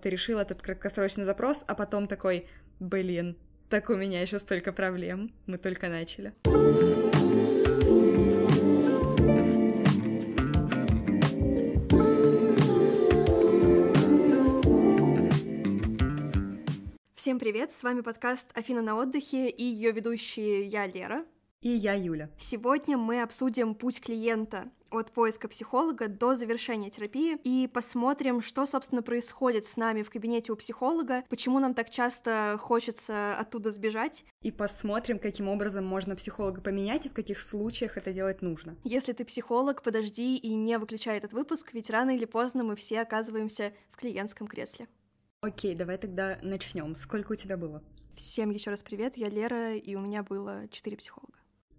Ты решил этот краткосрочный запрос, а потом такой, блин, так у меня еще столько проблем, мы только начали. Всем привет, с вами подкаст «Афина на отдыхе» и ее ведущие я, Лера. И я, Юля. Сегодня мы обсудим путь клиента от поиска психолога до завершения терапии и посмотрим, что, собственно, происходит с нами в кабинете у психолога, почему нам так часто хочется оттуда сбежать. И посмотрим, каким образом можно психолога поменять и в каких случаях это делать нужно. Если ты психолог, подожди и не выключай этот выпуск, ведь рано или поздно мы все оказываемся в клиентском кресле. Окей, давай тогда начнем. Сколько у тебя было? Всем еще раз привет, я Лера, и у меня было четыре психолога.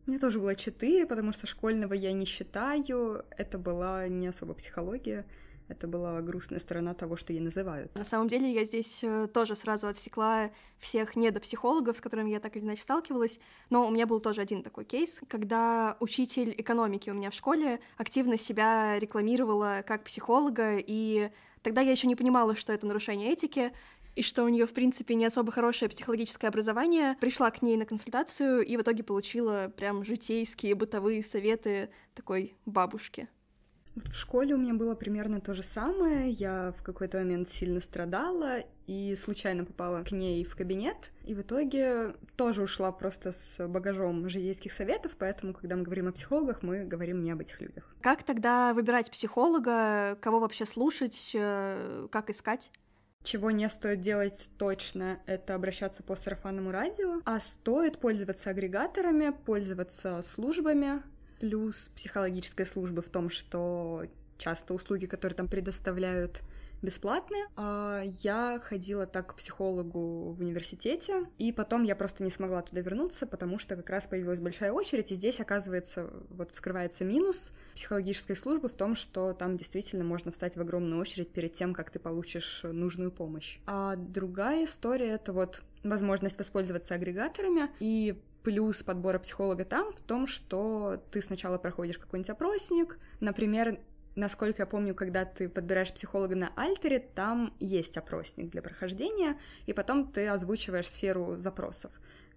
У меня тоже было четыре, потому что школьного я не считаю. Это была не особо психология. Это была грустная сторона того, что ей называют. На самом деле я здесь э, тоже сразу отсекла всех недопсихологов, с которыми я так или иначе сталкивалась, но у меня был тоже один такой кейс, когда учитель экономики у меня в школе активно себя рекламировала как психолога, и тогда я еще не понимала, что это нарушение этики, и что у нее, в принципе, не особо хорошее психологическое образование, пришла к ней на консультацию и в итоге получила прям житейские бытовые советы такой бабушки. Вот в школе у меня было примерно то же самое. Я в какой-то момент сильно страдала и случайно попала к ней в кабинет. И в итоге тоже ушла просто с багажом житейских советов, поэтому, когда мы говорим о психологах, мы говорим не об этих людях. Как тогда выбирать психолога, кого вообще слушать, э, как искать? Чего не стоит делать точно, это обращаться по сарафанному радио, а стоит пользоваться агрегаторами, пользоваться службами, плюс психологическая служба в том, что часто услуги, которые там предоставляют, бесплатные. А я ходила так к психологу в университете, и потом я просто не смогла туда вернуться, потому что как раз появилась большая очередь, и здесь, оказывается, вот вскрывается минус психологической службы в том, что там действительно можно встать в огромную очередь перед тем, как ты получишь нужную помощь. А другая история — это вот возможность воспользоваться агрегаторами и плюс подбора психолога там в том, что ты сначала проходишь какой-нибудь опросник, например, Насколько я помню, когда ты подбираешь психолога на Альтере, там есть опросник для прохождения, и потом ты озвучиваешь сферу запросов.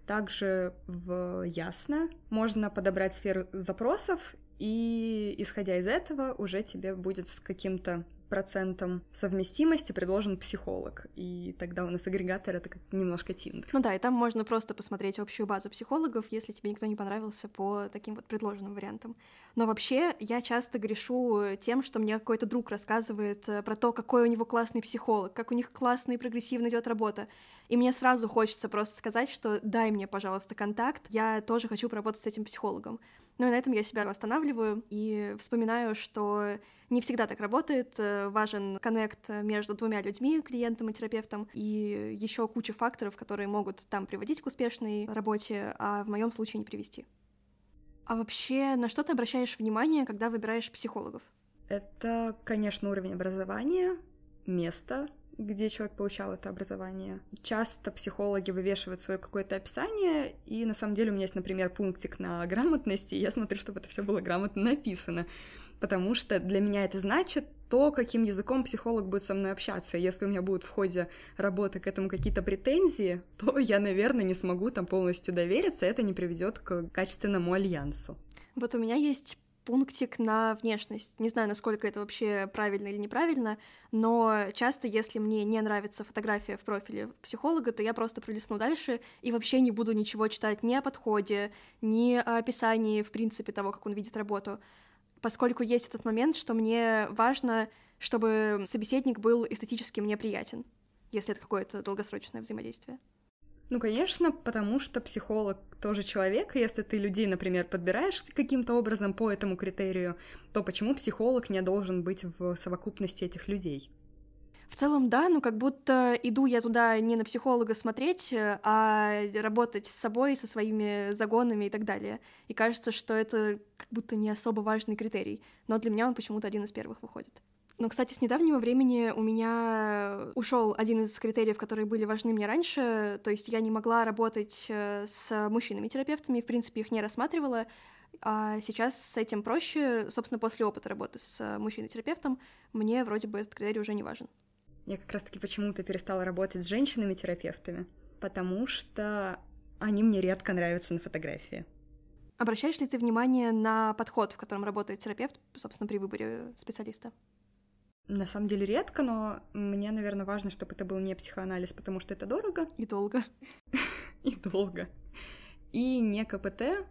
Также в Ясно можно подобрать сферу запросов, и исходя из этого уже тебе будет с каким-то процентом совместимости предложен психолог. И тогда у нас агрегатор — это как немножко Тиндер. Ну да, и там можно просто посмотреть общую базу психологов, если тебе никто не понравился по таким вот предложенным вариантам. Но вообще я часто грешу тем, что мне какой-то друг рассказывает э, про то, какой у него классный психолог, как у них классно и прогрессивно идет работа. И мне сразу хочется просто сказать, что дай мне, пожалуйста, контакт, я тоже хочу поработать с этим психологом. Ну и на этом я себя восстанавливаю и вспоминаю, что не всегда так работает. Э, важен коннект между двумя людьми, клиентом и терапевтом, и еще куча факторов, которые могут там приводить к успешной работе, а в моем случае не привести. А вообще, на что ты обращаешь внимание, когда выбираешь психологов? Это, конечно, уровень образования, место, где человек получал это образование. Часто психологи вывешивают свое какое-то описание, и на самом деле у меня есть, например, пунктик на грамотности, и я смотрю, чтобы это все было грамотно написано, потому что для меня это значит то, каким языком психолог будет со мной общаться. Если у меня будут в ходе работы к этому какие-то претензии, то я, наверное, не смогу там полностью довериться, это не приведет к качественному альянсу. Вот у меня есть пунктик на внешность. Не знаю, насколько это вообще правильно или неправильно, но часто, если мне не нравится фотография в профиле психолога, то я просто пролистну дальше и вообще не буду ничего читать ни о подходе, ни о описании, в принципе, того, как он видит работу, поскольку есть этот момент, что мне важно, чтобы собеседник был эстетически мне приятен, если это какое-то долгосрочное взаимодействие. Ну, конечно, потому что психолог тоже человек, и если ты людей, например, подбираешь каким-то образом по этому критерию, то почему психолог не должен быть в совокупности этих людей? В целом, да, но как будто иду я туда не на психолога смотреть, а работать с собой, со своими загонами и так далее. И кажется, что это как будто не особо важный критерий, но для меня он почему-то один из первых выходит. Но, кстати, с недавнего времени у меня ушел один из критериев, которые были важны мне раньше. То есть я не могла работать э, с мужчинами-терапевтами, в принципе, их не рассматривала. А сейчас с этим проще. Собственно, после опыта работы с мужчиной-терапевтом мне вроде бы этот критерий уже не важен. Я как раз-таки почему-то перестала работать с женщинами-терапевтами, потому что они мне редко нравятся на фотографии. Обращаешь ли ты внимание на подход, в котором работает терапевт, собственно, при выборе специалиста? На самом деле редко, но мне, наверное, важно, чтобы это был не психоанализ, потому что это дорого. И долго. И долго. И не КПТ,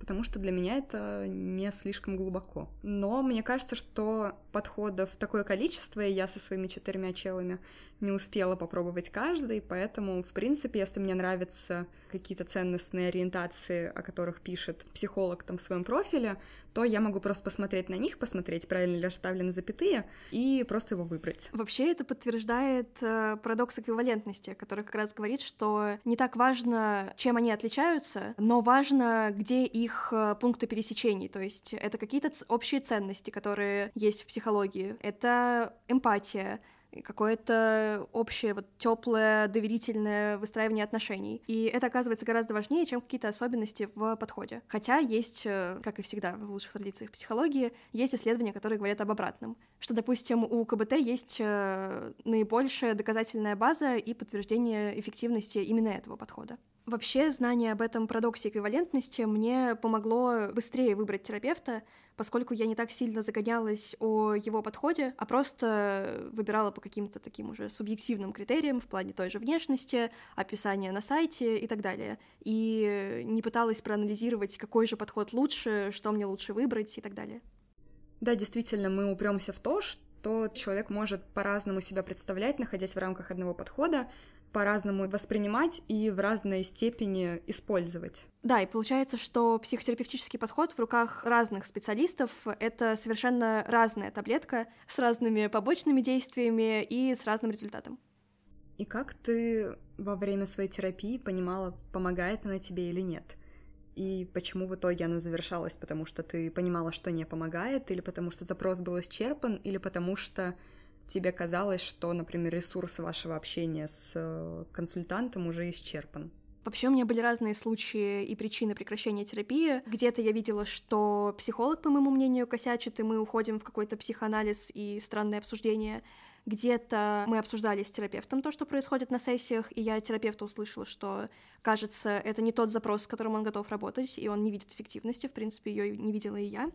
потому что для меня это не слишком глубоко. Но мне кажется, что подходов такое количество, и я со своими четырьмя челами не успела попробовать каждый, поэтому, в принципе, если мне нравятся какие-то ценностные ориентации, о которых пишет психолог там в своем профиле, то я могу просто посмотреть на них, посмотреть, правильно ли расставлены запятые, и просто его выбрать. Вообще это подтверждает э, парадокс эквивалентности, который как раз говорит, что не так важно, чем они отличаются, но важно, где их э, пункты пересечений. То есть это какие-то общие ценности, которые есть в психологии. Это эмпатия, какое-то общее, вот теплое, доверительное выстраивание отношений. И это оказывается гораздо важнее, чем какие-то особенности в подходе. Хотя есть, э, как и всегда в лучших традициях психологии, есть исследования, которые говорят об обратном. Что, допустим, у КБТ есть э, наибольшая доказательная база и подтверждение эффективности именно этого подхода. Вообще, знание об этом парадоксе эквивалентности мне помогло быстрее выбрать терапевта, поскольку я не так сильно загонялась о его подходе, а просто выбирала по каким-то таким уже субъективным критериям в плане той же внешности, описания на сайте и так далее. И не пыталась проанализировать, какой же подход лучше, что мне лучше выбрать и так далее. Да, действительно, мы упремся в то, что человек может по-разному себя представлять, находясь в рамках одного подхода, по-разному воспринимать и в разной степени использовать. Да, и получается, что психотерапевтический подход в руках разных специалистов — это совершенно разная таблетка с разными побочными действиями и с разным результатом. И как ты во время своей терапии понимала, помогает она тебе или нет? И почему в итоге она завершалась? Потому что ты понимала, что не помогает, или потому что запрос был исчерпан, или потому что тебе казалось, что, например, ресурс вашего общения с э, консультантом уже исчерпан? Вообще у меня были разные случаи и причины прекращения терапии. Где-то я видела, что психолог, по моему мнению, косячит, и мы уходим в какой-то психоанализ и странное обсуждение. Где-то мы обсуждали с терапевтом то, что происходит на сессиях, и я терапевта услышала, что, кажется, это не тот запрос, с которым он готов работать, и он не видит эффективности, в принципе, ее не видела и я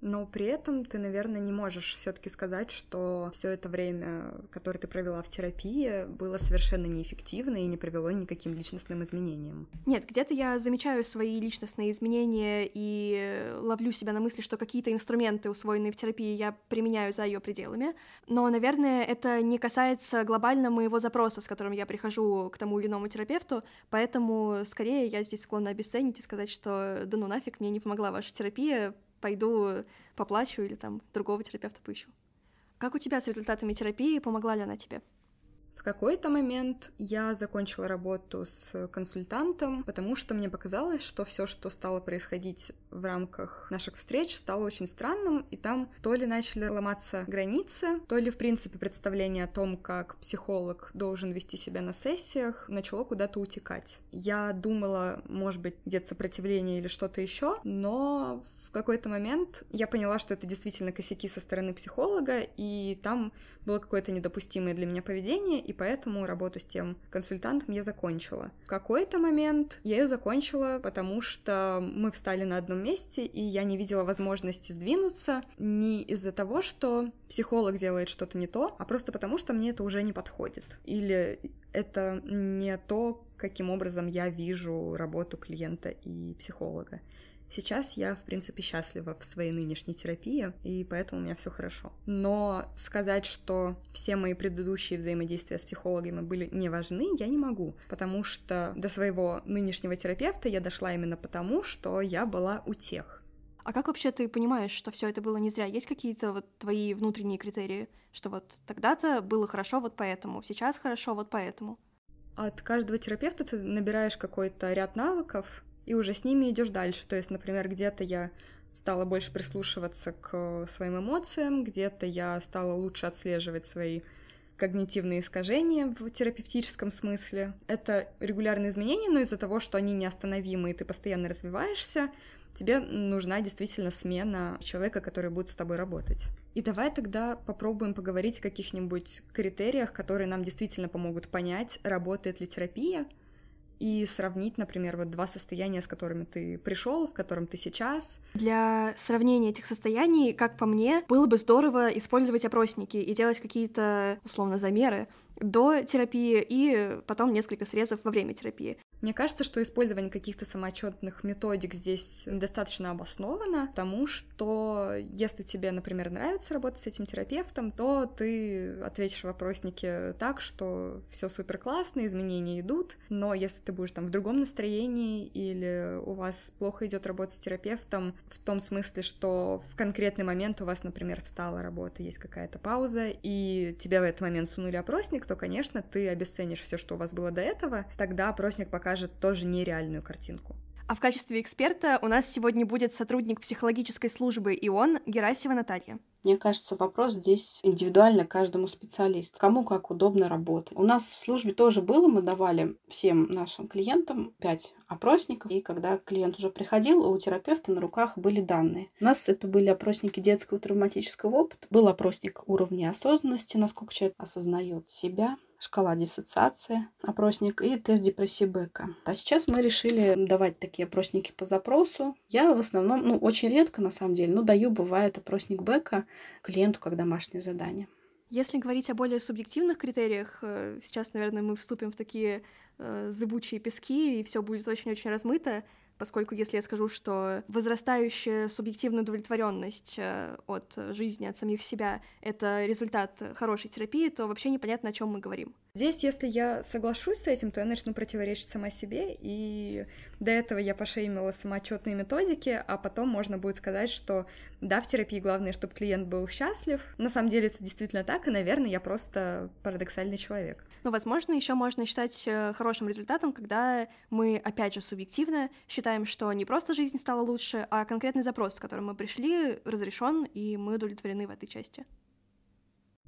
но при этом ты, наверное, не можешь все-таки сказать, что все это время, которое ты провела в терапии, было совершенно неэффективно и не привело никаким личностным изменениям. Нет, где-то я замечаю свои личностные изменения и ловлю себя на мысли, что какие-то инструменты, усвоенные в терапии, я применяю за ее пределами. Но, наверное, это не касается глобально моего запроса, с которым я прихожу к тому или иному терапевту, поэтому скорее я здесь склонна обесценить и сказать, что да ну нафиг, мне не помогла ваша терапия, пойду поплачу или там другого терапевта поищу. Как у тебя с результатами терапии? Помогла ли она тебе? В какой-то момент я закончила работу с консультантом, потому что мне показалось, что все, что стало происходить в рамках наших встреч, стало очень странным, и там то ли начали ломаться границы, то ли, в принципе, представление о том, как психолог должен вести себя на сессиях, начало куда-то утекать. Я думала, может быть, где-то сопротивление или что-то еще, но в какой-то момент я поняла, что это действительно косяки со стороны психолога, и там было какое-то недопустимое для меня поведение, и поэтому работу с тем консультантом я закончила. В какой-то момент я ее закончила, потому что мы встали на одном месте, и я не видела возможности сдвинуться не из-за того, что психолог делает что-то не то, а просто потому, что мне это уже не подходит. Или это не то, каким образом я вижу работу клиента и психолога. Сейчас я, в принципе, счастлива в своей нынешней терапии, и поэтому у меня все хорошо. Но сказать, что все мои предыдущие взаимодействия с психологами были не важны, я не могу, потому что до своего нынешнего терапевта я дошла именно потому, что я была у тех. А как вообще ты понимаешь, что все это было не зря? Есть какие-то вот твои внутренние критерии, что вот тогда-то было хорошо вот поэтому, сейчас хорошо вот поэтому? От каждого терапевта ты набираешь какой-то ряд навыков, и уже с ними идешь дальше. То есть, например, где-то я стала больше прислушиваться к своим эмоциям, где-то я стала лучше отслеживать свои когнитивные искажения в терапевтическом смысле. Это регулярные изменения, но из-за того, что они неостановимы, и ты постоянно развиваешься, тебе нужна действительно смена человека, который будет с тобой работать. И давай тогда попробуем поговорить о каких-нибудь критериях, которые нам действительно помогут понять, работает ли терапия, и сравнить, например, вот два состояния, с которыми ты пришел, в котором ты сейчас. Для сравнения этих состояний, как по мне, было бы здорово использовать опросники и делать какие-то, условно, замеры до терапии и потом несколько срезов во время терапии. Мне кажется, что использование каких-то самоотчетных методик здесь достаточно обосновано, потому что если тебе, например, нравится работать с этим терапевтом, то ты ответишь вопроснике так, что все супер классно, изменения идут, но если ты будешь там в другом настроении или у вас плохо идет работа с терапевтом, в том смысле, что в конкретный момент у вас, например, встала работа, есть какая-то пауза, и тебе в этот момент сунули опросник, то, конечно, ты обесценишь все, что у вас было до этого, тогда опросник покажет тоже нереальную картинку. А в качестве эксперта у нас сегодня будет сотрудник психологической службы ИОН Герасева Наталья. Мне кажется, вопрос здесь индивидуально каждому специалисту, кому как удобно работать. У нас в службе тоже было, мы давали всем нашим клиентам пять опросников, и когда клиент уже приходил, у терапевта на руках были данные. У нас это были опросники детского травматического опыта, был опросник уровня осознанности, насколько человек осознает себя, шкала диссоциации, опросник и тест депрессии Бека. А сейчас мы решили давать такие опросники по запросу. Я в основном, ну, очень редко на самом деле, но даю, бывает, опросник Бека клиенту как домашнее задание. Если говорить о более субъективных критериях, э, сейчас, наверное, мы вступим в такие э, зыбучие пески, и все будет очень-очень размыто поскольку если я скажу, что возрастающая субъективная удовлетворенность э, от жизни, от самих себя — это результат хорошей терапии, то вообще непонятно, о чем мы говорим. Здесь, если я соглашусь с этим, то я начну противоречить сама себе, и до этого я пошеймила самоотчетные методики, а потом можно будет сказать, что да, в терапии главное, чтобы клиент был счастлив. На самом деле это действительно так, и, наверное, я просто парадоксальный человек. Но, возможно, еще можно считать э, хорошим результатом, когда мы, опять же, субъективно считаем, что не просто жизнь стала лучше, а конкретный запрос, с которым мы пришли, разрешен, и мы удовлетворены в этой части.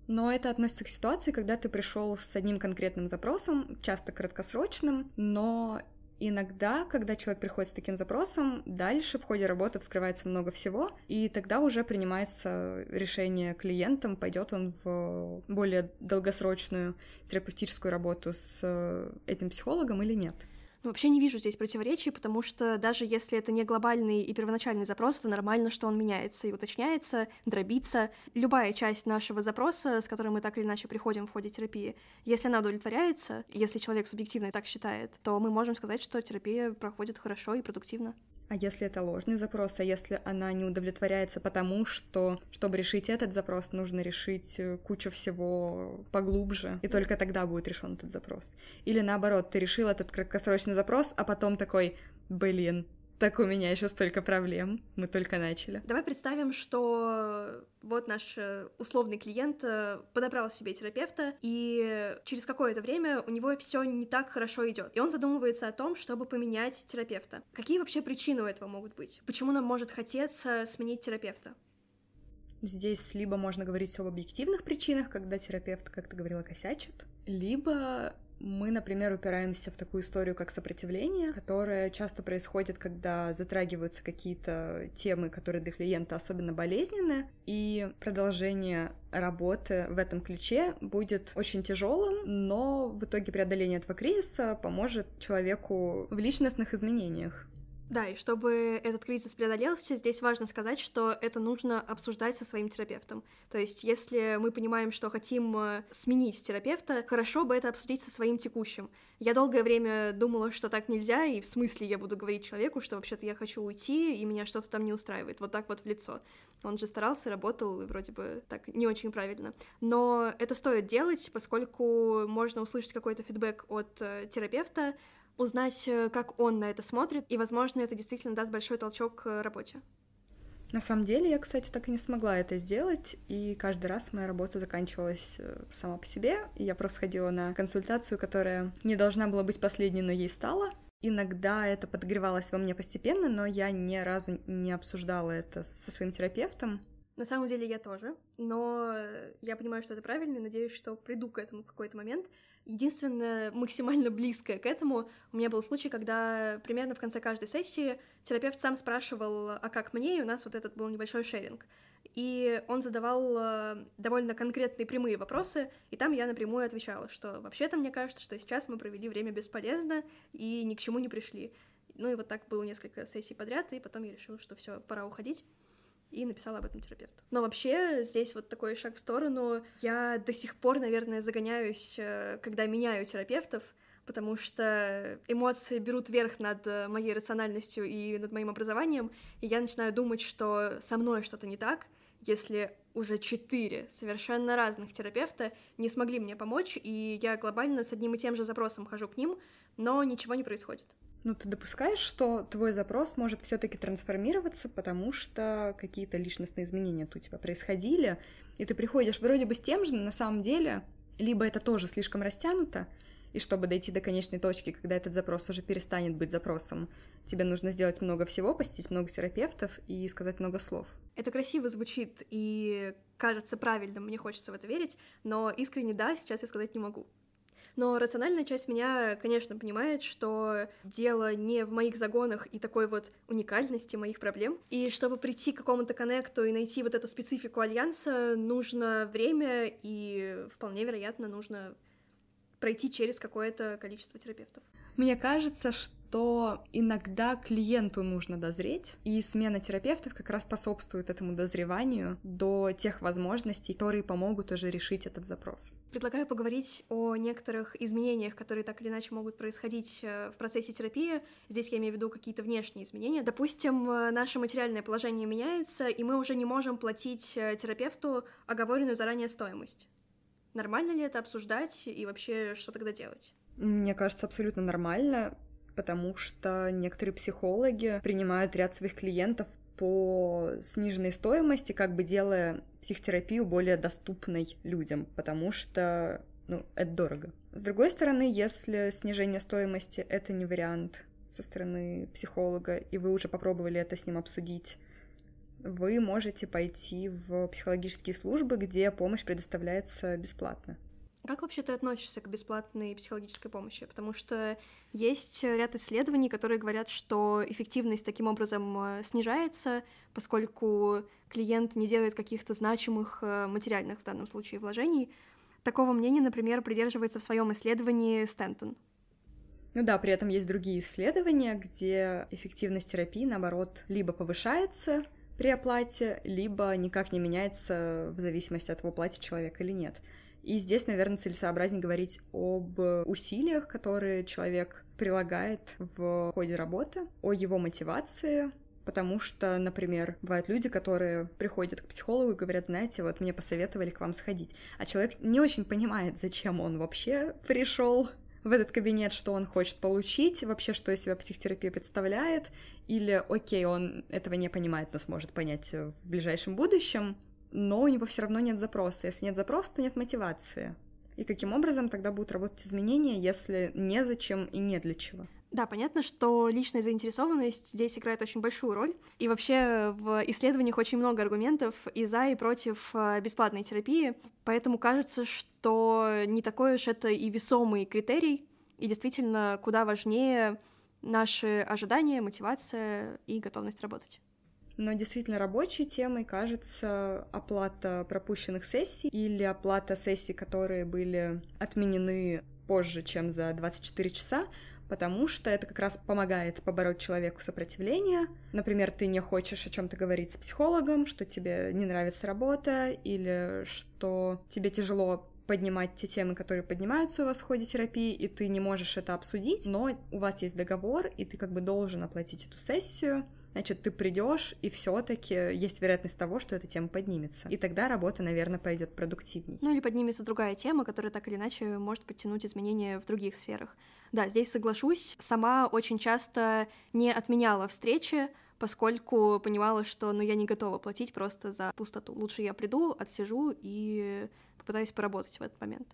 Но это относится к ситуации, когда ты пришел с одним конкретным запросом, часто краткосрочным, но Иногда, когда человек приходит с таким запросом, дальше в ходе работы вскрывается много всего, и тогда уже принимается решение клиентом, пойдет он в более долгосрочную терапевтическую работу с этим психологом или нет. Ну, вообще не вижу здесь противоречий, потому что даже если это не глобальный и первоначальный запрос, это нормально, что он меняется и уточняется, дробится. Любая часть нашего запроса, с которой мы так или иначе приходим в ходе терапии, если она удовлетворяется, если человек субъективно так считает, то мы можем сказать, что терапия проходит хорошо и продуктивно. А если это ложный запрос, а если она не удовлетворяется потому, что, чтобы решить этот запрос, нужно решить э, кучу всего поглубже, и только тогда будет решен этот запрос. Или наоборот, ты решил этот краткосрочный запрос, а потом такой, блин, так у меня еще столько проблем. Мы только начали. Давай представим, что вот наш э, условный клиент э, подобрал себе терапевта, и через какое-то время у него все не так хорошо идет. И он задумывается о том, чтобы поменять терапевта. Какие вообще причины у этого могут быть? Почему нам может хотеться сменить терапевта? Здесь либо можно говорить об объективных причинах, когда терапевт, как ты говорила, косячит, либо мы, например, упираемся в такую историю, как сопротивление, которая часто происходит, когда затрагиваются какие-то темы, которые для клиента особенно болезненны, и продолжение работы в этом ключе будет очень тяжелым, но в итоге преодоление этого кризиса поможет человеку в личностных изменениях. Да, и чтобы этот кризис преодолелся, здесь важно сказать, что это нужно обсуждать со своим терапевтом. То есть, если мы понимаем, что хотим э, сменить терапевта, хорошо бы это обсудить со своим текущим. Я долгое время думала, что так нельзя, и в смысле я буду говорить человеку, что вообще-то я хочу уйти, и меня что-то там не устраивает, вот так вот в лицо. Он же старался, работал, и вроде бы так не очень правильно. Но это стоит делать, поскольку можно услышать какой-то фидбэк от э, терапевта, узнать, э, как он на это смотрит, и, возможно, это действительно даст большой толчок к работе. На самом деле, я, кстати, так и не смогла это сделать, и каждый раз моя работа заканчивалась э, сама по себе, и я просто ходила на консультацию, которая не должна была быть последней, но ей стала. Иногда это подогревалось во мне постепенно, но я ни разу не обсуждала это со своим терапевтом. На самом деле я тоже, но я понимаю, что это правильно, и надеюсь, что приду к этому в какой-то момент. Единственное, максимально близкое к этому, у меня был случай, когда примерно в конце каждой сессии терапевт сам спрашивал, а как мне, и у нас вот этот был небольшой шеринг. И он задавал э, довольно конкретные прямые вопросы, и там я напрямую отвечала, что вообще-то мне кажется, что сейчас мы провели время бесполезно и ни к чему не пришли. Ну и вот так было несколько сессий подряд, и потом я решила, что все, пора уходить и написала об этом терапевту. Но вообще здесь вот такой шаг в сторону. Я до сих пор, наверное, загоняюсь, э, когда меняю терапевтов, потому что эмоции берут верх над э, моей рациональностью и над моим образованием, и я начинаю думать, что со мной что-то не так, если уже четыре совершенно разных терапевта не смогли мне помочь, и я глобально с одним и тем же запросом хожу к ним, но ничего не происходит. Ну, ты допускаешь, что твой запрос может все-таки трансформироваться, потому что какие-то личностные изменения у тебя происходили, и ты приходишь вроде бы с тем же, но на самом деле либо это тоже слишком растянуто, и чтобы дойти до конечной точки, когда этот запрос уже перестанет быть запросом, тебе нужно сделать много всего, посетить много терапевтов и сказать много слов. Это красиво звучит и кажется правильным, мне хочется в это верить, но искренне да, сейчас я сказать не могу. Но рациональная часть меня, конечно, понимает, что дело не в моих загонах и такой вот уникальности моих проблем. И чтобы прийти к какому-то коннекту и найти вот эту специфику альянса, нужно время и вполне вероятно нужно пройти через какое-то количество терапевтов. Мне кажется, что иногда клиенту нужно дозреть, и смена терапевтов как раз способствует этому дозреванию до тех возможностей, которые помогут уже решить этот запрос. Предлагаю поговорить о некоторых изменениях, которые так или иначе могут происходить э, в процессе терапии. Здесь я имею в виду какие-то внешние изменения. Допустим, э, наше материальное положение меняется, и мы уже не можем платить э, терапевту оговоренную заранее стоимость. Нормально ли это обсуждать и вообще что тогда делать? Мне кажется, абсолютно нормально, потому что некоторые психологи принимают ряд своих клиентов по сниженной стоимости, как бы делая психотерапию более доступной людям, потому что ну, это дорого. С другой стороны, если снижение стоимости — это не вариант со стороны психолога, и вы уже попробовали это с ним обсудить, вы можете пойти в психологические службы, где помощь предоставляется бесплатно. Как вообще ты относишься к бесплатной психологической помощи? Потому что есть ряд исследований, которые говорят, что эффективность таким образом э, снижается, поскольку клиент не делает каких-то значимых э, материальных в данном случае вложений. Такого мнения, например, придерживается в своем исследовании Стентон. Ну да, при этом есть другие исследования, где эффективность терапии, наоборот, либо повышается при оплате, либо никак не меняется в зависимости от того, платит человек или нет. И здесь, наверное, целесообразнее говорить об усилиях, которые человек прилагает в ходе работы, о его мотивации, потому что, например, бывают люди, которые приходят к психологу и говорят, знаете, вот мне посоветовали к вам сходить, а человек не очень понимает, зачем он вообще пришел в этот кабинет, что он хочет получить, вообще, что из себя психотерапия представляет, или, окей, он этого не понимает, но сможет понять в ближайшем будущем, но у него все равно нет запроса. Если нет запроса, то нет мотивации. И каким образом тогда будут работать изменения, если незачем и не для чего? Да, понятно, что личная заинтересованность здесь играет очень большую роль. И вообще в исследованиях очень много аргументов и за, и против э, бесплатной терапии. Поэтому кажется, что не такой уж это и весомый критерий. И действительно, куда важнее наши ожидания, мотивация и готовность работать. Но действительно рабочей темой кажется оплата пропущенных сессий или оплата сессий, которые были отменены позже, чем за 24 часа, потому что это как раз помогает побороть человеку сопротивление. Например, ты не хочешь о чем-то говорить с психологом, что тебе не нравится работа, или что тебе тяжело поднимать те темы, которые поднимаются у вас в ходе терапии, и ты не можешь это обсудить, но у вас есть договор, и ты как бы должен оплатить эту сессию, значит, ты придешь, и все-таки есть вероятность того, что эта тема поднимется. И тогда работа, наверное, пойдет продуктивней. Ну или поднимется другая тема, которая так или иначе может подтянуть изменения в других сферах. Да, здесь соглашусь. Сама очень часто не отменяла встречи, поскольку понимала, что ну, я не готова платить просто за пустоту. Лучше я приду, отсижу и попытаюсь поработать в этот момент.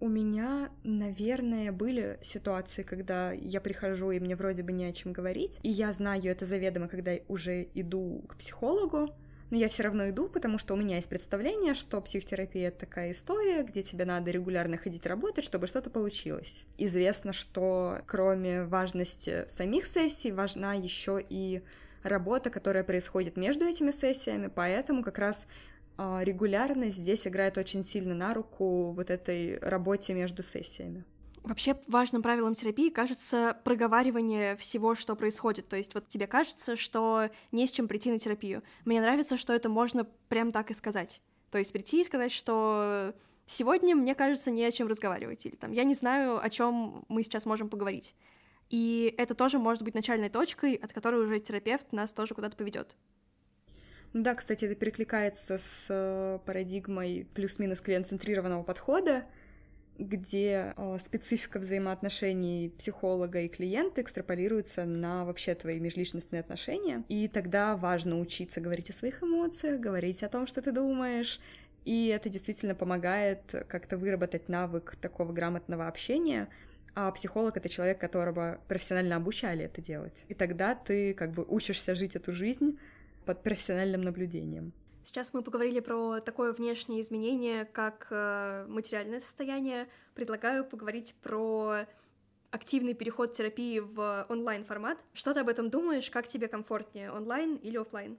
У меня, наверное, были ситуации, когда я прихожу, и мне вроде бы не о чем говорить, и я знаю это заведомо, когда уже иду к психологу, но я все равно иду, потому что у меня есть представление, что психотерапия это такая история, где тебе надо регулярно ходить работать, чтобы что-то получилось. Известно, что кроме важности самих сессий, важна еще и работа, которая происходит между этими сессиями, поэтому как раз а, регулярность здесь играет очень сильно на руку вот этой работе между сессиями. Вообще важным правилом терапии кажется проговаривание всего, что происходит. То есть вот тебе кажется, что не с чем прийти на терапию. Мне нравится, что это можно прям так и сказать. То есть прийти и сказать, что сегодня мне кажется не о чем разговаривать, или там я не знаю, о чем мы сейчас можем поговорить. И это тоже может быть начальной точкой, от которой уже терапевт нас тоже куда-то поведет. Да, кстати, это перекликается с э, парадигмой плюс-минус клиент-центрированного подхода, где э, специфика взаимоотношений психолога и клиента экстраполируется на вообще твои межличностные отношения. И тогда важно учиться говорить о своих эмоциях, говорить о том, что ты думаешь. И это действительно помогает как-то выработать навык такого грамотного общения. А психолог — это человек, которого профессионально обучали это делать. И тогда ты как бы учишься жить эту жизнь под профессиональным наблюдением. Сейчас мы поговорили про такое внешнее изменение, как э, материальное состояние. Предлагаю поговорить про активный переход терапии в онлайн-формат. Что ты об этом думаешь? Как тебе комфортнее, онлайн или офлайн?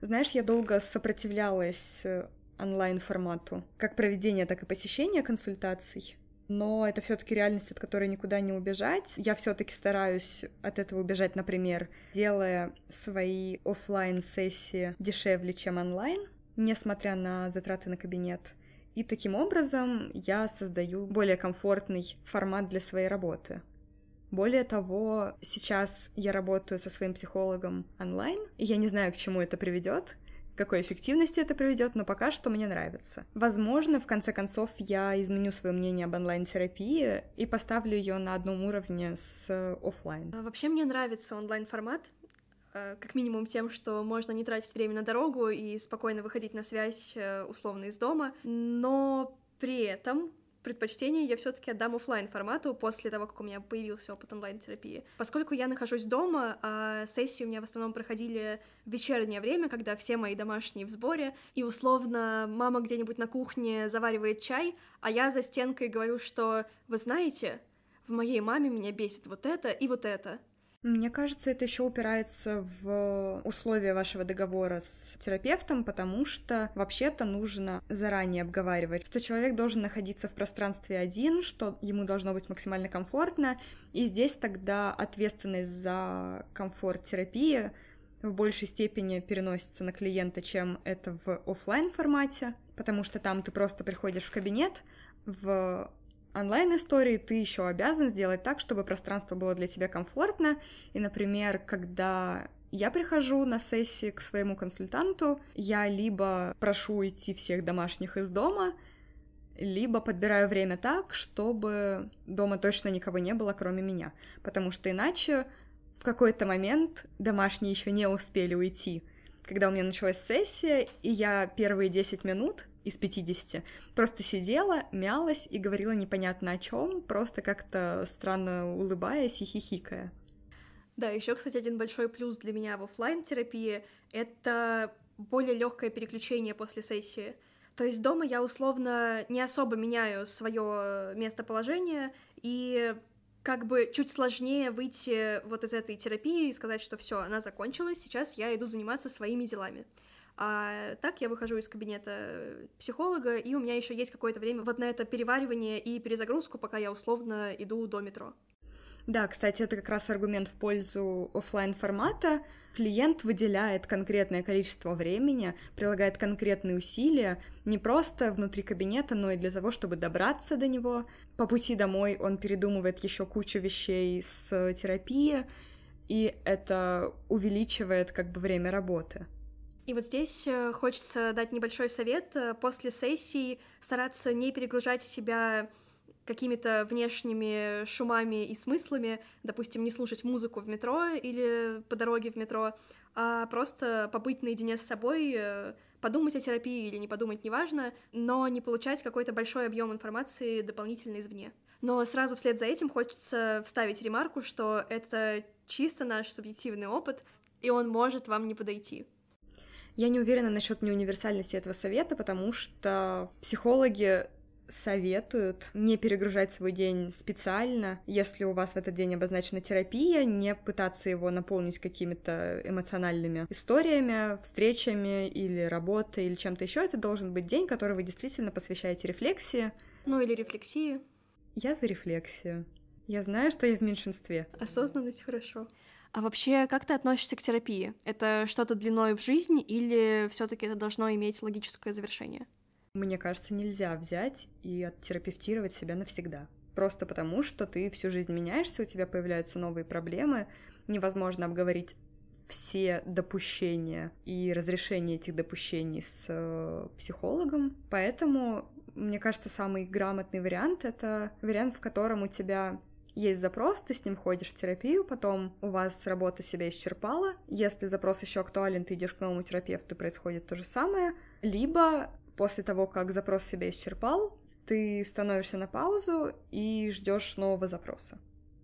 Знаешь, я долго сопротивлялась э, онлайн-формату, как проведение, так и посещения консультаций но это все-таки реальность, от которой никуда не убежать. Я все-таки стараюсь от этого убежать, например, делая свои офлайн сессии дешевле, чем онлайн, несмотря на затраты на кабинет. И таким образом я создаю более комфортный формат для своей работы. Более того, сейчас я работаю со своим психологом онлайн, и я не знаю, к чему это приведет, какой эффективности это приведет, но пока что мне нравится. Возможно, в конце концов, я изменю свое мнение об онлайн-терапии и поставлю ее на одном уровне с офлайн. А, вообще мне нравится онлайн-формат, э, как минимум тем, что можно не тратить время на дорогу и спокойно выходить на связь э, условно из дома, но при этом предпочтение я все-таки отдам офлайн формату после того, как у меня появился опыт онлайн-терапии. Поскольку я нахожусь дома, а сессии у меня в основном проходили в вечернее время, когда все мои домашние в сборе, и условно мама где-нибудь на кухне заваривает чай, а я за стенкой говорю, что вы знаете, в моей маме меня бесит вот это и вот это. Мне кажется, это еще упирается в условия вашего договора с терапевтом, потому что вообще-то нужно заранее обговаривать, что человек должен находиться в пространстве один, что ему должно быть максимально комфортно, и здесь тогда ответственность за комфорт терапии в большей степени переносится на клиента, чем это в офлайн формате, потому что там ты просто приходишь в кабинет, в онлайн-истории ты еще обязан сделать так, чтобы пространство было для тебя комфортно. И, например, когда я прихожу на сессии к своему консультанту, я либо прошу уйти всех домашних из дома, либо подбираю время так, чтобы дома точно никого не было, кроме меня. Потому что иначе в какой-то момент домашние еще не успели уйти. Когда у меня началась сессия, и я первые 10 минут из 50. Просто сидела, мялась и говорила непонятно о чем, просто как-то странно улыбаясь и хихикая. Да, еще, кстати, один большой плюс для меня в офлайн терапии это более легкое переключение после сессии. То есть дома я условно не особо меняю свое местоположение, и как бы чуть сложнее выйти вот из этой терапии и сказать, что все, она закончилась, сейчас я иду заниматься своими делами. А так я выхожу из кабинета психолога, и у меня еще есть какое-то время вот на это переваривание и перезагрузку, пока я условно иду до метро. Да, кстати, это как раз аргумент в пользу офлайн формата. Клиент выделяет конкретное количество времени, прилагает конкретные усилия не просто внутри кабинета, но и для того, чтобы добраться до него. По пути домой он передумывает еще кучу вещей с терапии, и это увеличивает как бы время работы. И вот здесь э, хочется дать небольшой совет. Э, после сессии стараться не перегружать себя какими-то внешними шумами и смыслами, допустим, не слушать музыку в метро или по дороге в метро, а просто побыть наедине с собой, э, подумать о терапии или не подумать, неважно, но не получать какой-то большой объем информации дополнительно извне. Но сразу вслед за этим хочется вставить ремарку, что это чисто наш субъективный опыт, и он может вам не подойти. Я не уверена насчет неуниверсальности этого совета, потому что психологи советуют не перегружать свой день специально, если у вас в этот день обозначена терапия, не пытаться его наполнить какими-то эмоциональными историями, встречами или работой или чем-то еще. Это должен быть день, который вы действительно посвящаете рефлексии. Ну или рефлексии. Я за рефлексию. Я знаю, что я в меньшинстве. Осознанность хорошо. А вообще, как ты относишься к терапии? Это что-то длиной в жизнь или все таки это должно иметь логическое завершение? Мне кажется, нельзя взять и оттерапевтировать себя навсегда. Просто потому, что ты всю жизнь меняешься, у тебя появляются новые проблемы, невозможно обговорить все допущения и разрешение этих допущений с э, психологом. Поэтому, мне кажется, самый грамотный вариант — это вариант, в котором у тебя есть запрос, ты с ним ходишь в терапию, потом у вас работа себя исчерпала. Если запрос еще актуален, ты идешь к новому терапевту, происходит то же самое. Либо после того, как запрос себя исчерпал, ты становишься на паузу и ждешь нового запроса.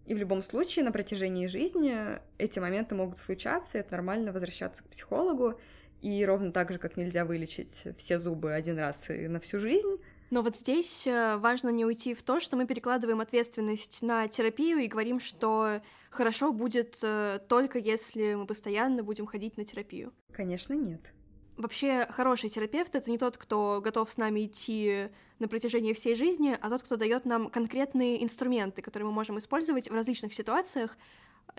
И в любом случае на протяжении жизни эти моменты могут случаться, и это нормально возвращаться к психологу. И ровно так же, как нельзя вылечить все зубы один раз и на всю жизнь, но вот здесь э, важно не уйти в то, что мы перекладываем ответственность на терапию и говорим, что хорошо будет э, только если мы постоянно будем ходить на терапию. Конечно, нет. Вообще, хороший терапевт — это не тот, кто готов с нами идти на протяжении всей жизни, а тот, кто дает нам конкретные инструменты, которые мы можем использовать в различных ситуациях,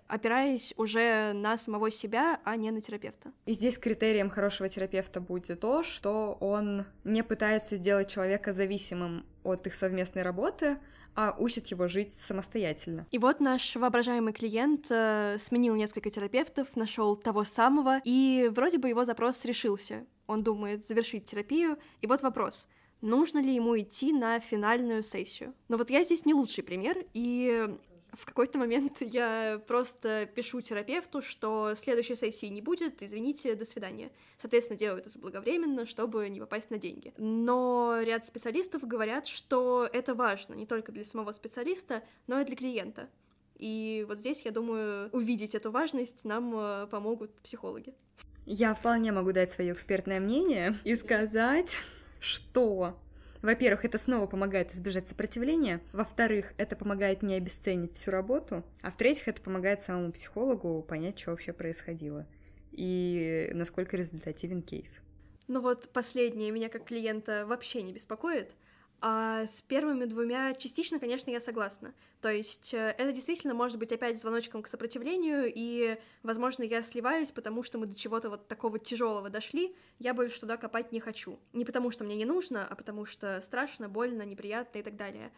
опираясь уже на самого себя, а не на терапевта. И здесь критерием хорошего терапевта будет то, что он не пытается сделать человека зависимым от их совместной работы, а учит его жить самостоятельно. И вот наш воображаемый клиент э, сменил несколько терапевтов, нашел того самого, и вроде бы его запрос решился. Он думает завершить терапию, и вот вопрос нужно ли ему идти на финальную сессию. Но вот я здесь не лучший пример, и в какой-то момент я просто пишу терапевту, что следующей сессии не будет, извините, до свидания. Соответственно, делаю это заблаговременно, чтобы не попасть на деньги. Но ряд специалистов говорят, что это важно не только для самого специалиста, но и для клиента. И вот здесь, я думаю, увидеть эту важность нам э, помогут психологи. Я вполне могу дать свое экспертное мнение и сказать, что во-первых, это снова помогает избежать сопротивления. Во-вторых, это помогает не обесценить всю работу. А в-третьих, это помогает самому психологу понять, что вообще происходило. И насколько результативен кейс. Ну вот последнее меня как клиента вообще не беспокоит — а с первыми двумя частично, конечно, я согласна. То есть э, это действительно может быть опять звоночком к сопротивлению, и, возможно, я сливаюсь, потому что мы до чего-то вот такого тяжелого дошли, я больше туда копать не хочу. Не потому что мне не нужно, а потому что страшно, больно, неприятно и так далее.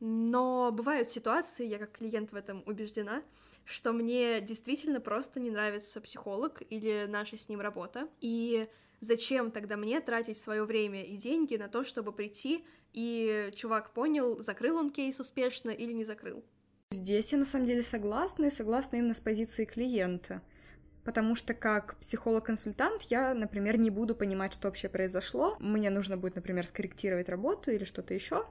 Но бывают ситуации, я как клиент в этом убеждена, что мне действительно просто не нравится психолог или наша с ним работа, и зачем тогда мне тратить свое время и деньги на то, чтобы прийти и чувак понял, закрыл он кейс успешно или не закрыл. Здесь я на самом деле согласна, и согласна именно с позиции клиента. Потому что как психолог-консультант я, например, не буду понимать, что вообще произошло. Мне нужно будет, например, скорректировать работу или что-то еще,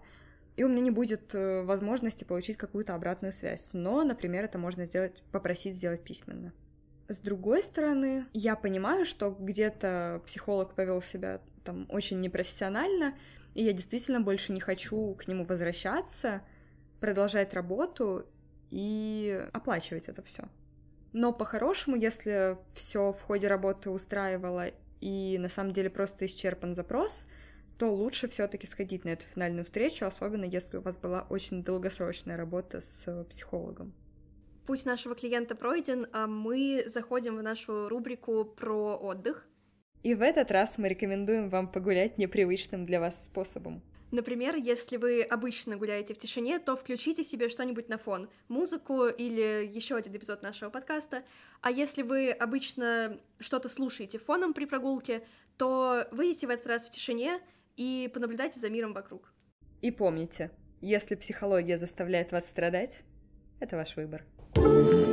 и у меня не будет э, возможности получить какую-то обратную связь. Но, например, это можно сделать, попросить сделать письменно. С другой стороны, я понимаю, что где-то психолог повел себя там очень непрофессионально, и я действительно больше не хочу к нему возвращаться, продолжать работу и оплачивать это все. Но по-хорошему, если все в ходе работы устраивало и на самом деле просто исчерпан запрос, то лучше все-таки сходить на эту финальную встречу, особенно если у вас была очень долгосрочная работа с психологом. Путь нашего клиента пройден, а мы заходим в нашу рубрику про отдых. И в этот раз мы рекомендуем вам погулять непривычным для вас способом. Например, если вы обычно гуляете в тишине, то включите себе что-нибудь на фон, музыку или еще один эпизод нашего подкаста. А если вы обычно что-то слушаете фоном при прогулке, то выйдите в этот раз в тишине и понаблюдайте за миром вокруг. И помните, если психология заставляет вас страдать, это ваш выбор. Thank you